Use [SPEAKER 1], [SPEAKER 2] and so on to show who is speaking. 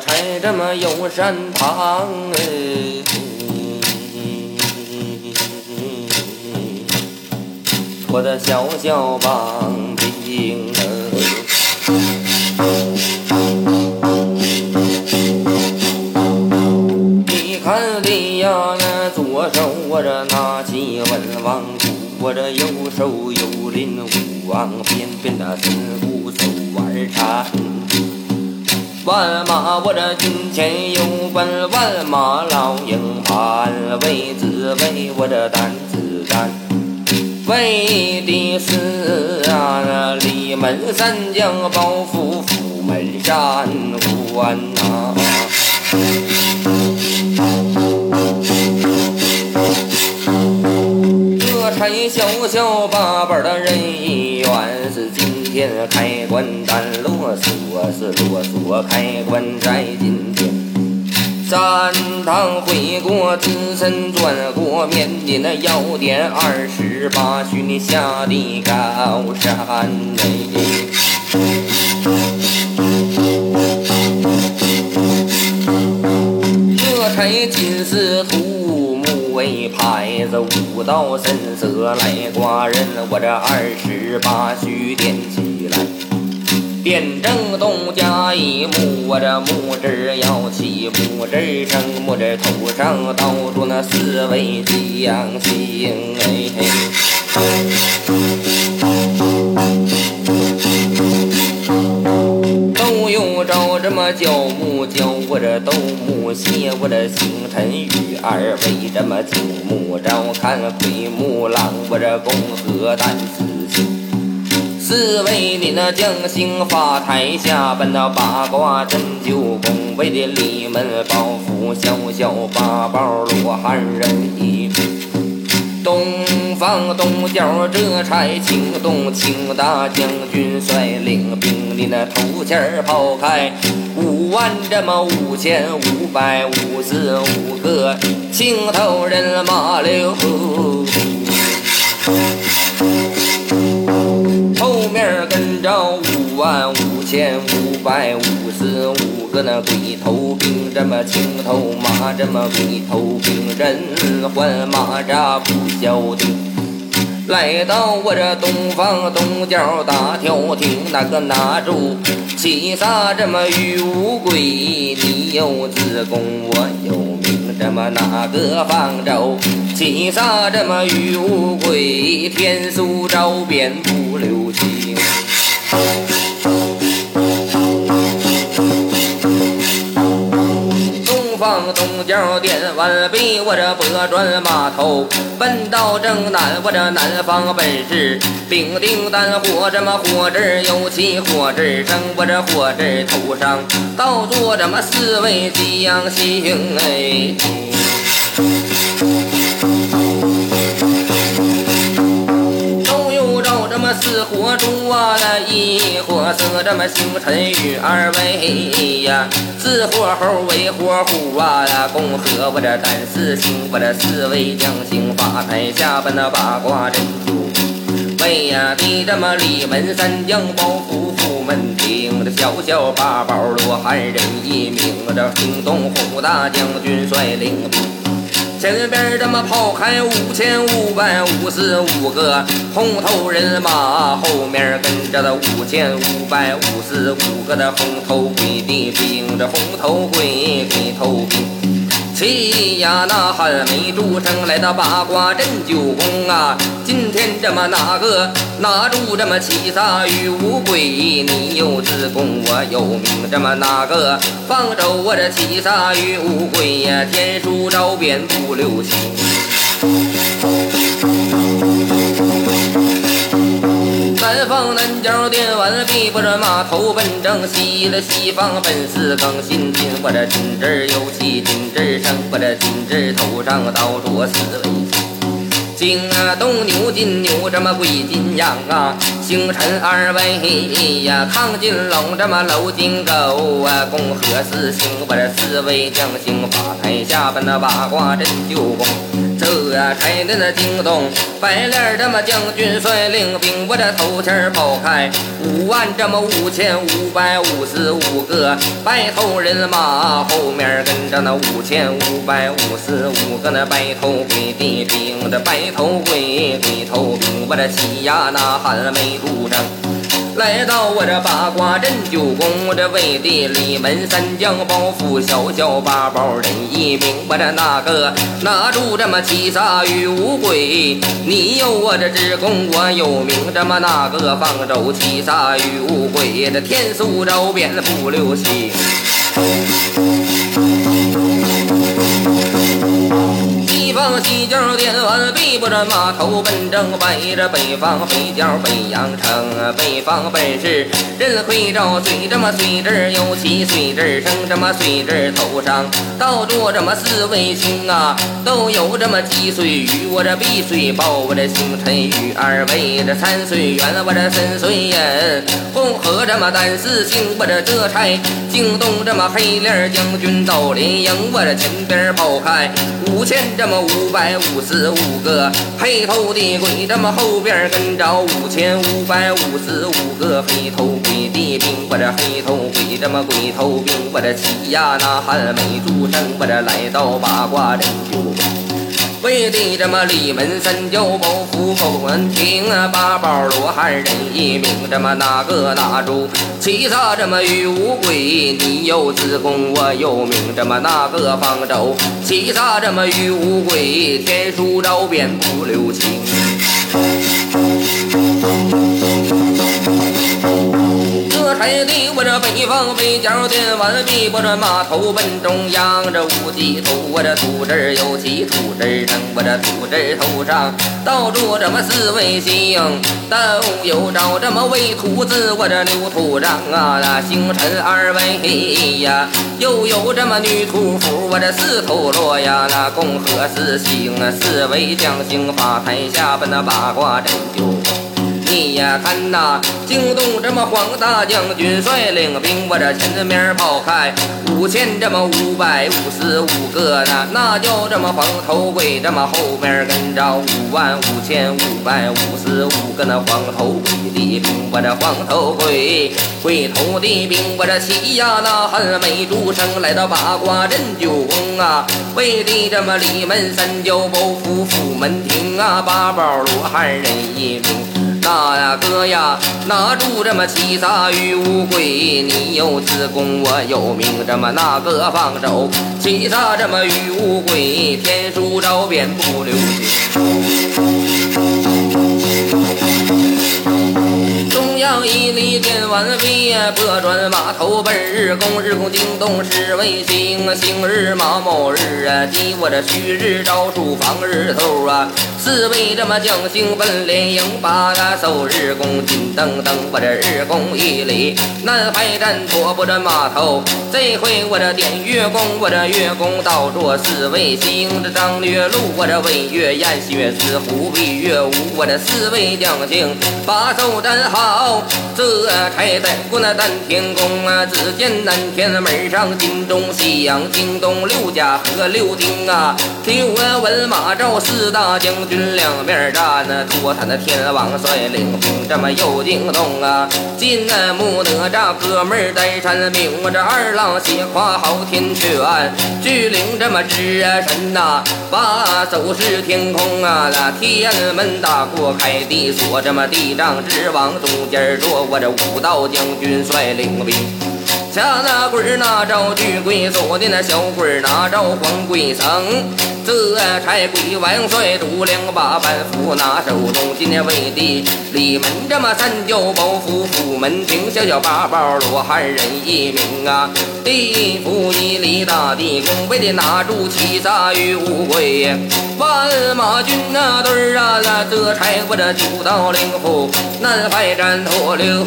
[SPEAKER 1] 拆这么有山旁哎，我的小小帮兵你看的呀，那左手我这拿起文王鼓，我这右手有领武王鞭，鞭那四鼓手腕缠。万马我这军前有本，万马老营盘，为子为我这担子担，为的是啊那李门三将包袱府门山关呐。这才小小八百的人天开关单啰嗦是啰嗦开关在今天。三趟回过，自身转过面，你那要点二十八许你下的高山哎。这才金丝土木为牌子，五道神色来挂人。我这二十八须点起来，点正东家一木，我这木字要起木字声，木字头上倒住那四位将星哎。斗又着这么九木角，我这斗木鞋，我这星辰雨二位这么九木照看奎木狼，我这公和胆四星。四位你那将星发台下，奔那八卦针灸宫，为的里门包袱小小八宝罗汉人。东方东角这才惊动请大将军率领兵，你那头前抛开五万这么五千五百五十五个青头人马溜，面跟着五万五千五百五十五个那鬼头兵，这么青头马，这么鬼头兵，人换马扎不消停。来到我这东方东角大跳厅，那个拿住七杀这么玉乌龟，你有自宫，我有名，这么哪个方舟？七杀这么玉乌龟，天书招遍不留情。东方东角点完毕，我这拨转马头，奔到正南，我这南方本是丙丁丹火，这么火字有起火字生，我这火字头上倒坐这么四位将星哎。四火猪啊，那一火色这么星辰与二位呀，四火猴为火虎啊，共和我这胆四星，我这四位将星发台下奔那八卦阵灸。为呀的这么李门三将包袱府门厅，这小小八宝罗汉人一名，这惊动虎大将军率领兵。前边这么跑开五千五百五十五个红头人马，后面跟着的五千五百五十五个的红头鬼的兵，这红头鬼鬼头兵。气呀，那汉没出生，来到八卦阵九宫啊！今天这么哪个拿住这么七杀与无鬼？你有自宫，我有名，这么哪个放走我这七杀与无鬼呀？天书招遍不留情。南方南角点完毕，我这马头奔正西了，西方奔四更新进，我这金枝有气金枝生，我这金枝头上倒着四位星。金啊东牛金牛，这么贵金羊啊！星辰二位呀，亢金龙，这么楼金狗啊！共和四星，我这四位将星把台下奔那八卦镇九宫。这开的那惊动，白脸这么将军率领兵，我这头前跑开五万这么五千五百五十五个白头人马，后面跟着那五千五百五十五个那白头鬼的兵，这白头鬼鬼头兵，我这气呀呐喊没住声。来到我这八卦镇九宫，我这为地里门三将包袱，小小八宝人一名。我这那个拿住这么七杀与五鬼，你有我这只功，我有名。这么那个方舟七杀与五鬼，这天速招变不留情。方西郊电完毕，不着码头奔正北，着北方北郊北阳城，北方本是任会照水，这么水字有七水字生，这么水字头上倒着这么四位星啊，都有这么几岁雨，我这碧水报，我这星辰雨二位，这三岁圆，我这三岁银，红河这么单四星，我这这差惊动这么黑脸将军到连营，我这前边跑开五千这么五。五百五十五个黑头的鬼，这么后边跟着五千五百五十五个黑头鬼的兵。我这黑头鬼，这么鬼头兵，我这齐呀呐喊没住声。我这来到八卦阵就。为的这么里门三教包袱不门听啊，八宝罗汉人一名，这么哪个哪吒七杀这么于无鬼？你有子宫，我有名，这么哪个方舟七杀这么于无鬼？天书招变不留情。海地，我这北方北角电完毕，我这码头奔中央，这五级土，我这土字有几土字成，我这土字头上倒着这么四位星，都有着这么位土字，我这牛土上啊，那星辰二位呀，又有这么女土符，我这四头罗呀，那共和四星啊，四位将星发台下奔那八卦阵就。你呀看呐，惊动这么黄大将军率领兵，我这前面跑开五千这么五百五十五个呢，那叫这么黄头鬼，这么后面跟着五万五千五百五十五个那黄头鬼的兵，我这黄头鬼鬼头的兵，我这气呀那喊没出声，来到八卦阵九宫啊，为的这么里门三教包夫府门庭啊，八宝罗汉人一名。大呀哥呀，拿住这么七杀与五鬼，你有子宫，我有命，这么那个放手，七杀这么与五鬼，天书招遍不留情。一里电完毕，拨转马头奔日宫，日宫惊动十位星，星日马卯日啊，即我这戌日招数防日头啊，四位这么将星奔连营，把那守日宫金灯灯，我这日宫一里南海战拖不着马头，这回我这点月宫，我这月宫倒着四位星，这张月禄，我这魏月燕，月子虎比月午，我这四位将星把守站好。这差在过那丹天宫啊，只见南天门上金钟西洋，惊动六家和六丁啊。听我文马赵四大将军两面站，那托他那天王率领兵这么又惊动啊。金木哪吒哥们儿带山兵，我这二郎斜跨好天权，巨灵这么智神呐，把手是天空啊。那天门大过开地锁，这么地藏之王中间坐。我这武道将军率领兵，下那棍儿拿着巨龟，左的那小鬼儿拿着黄龟绳。这差鬼王帅度两把板斧拿手中，今天为的里门这么三教包袱，府门庭小小八宝罗汉人一名啊。地府一里大地宫，为的拿住七杀与五鬼。万马军那队儿啊，那这差我这九道灵符，南海战脱流。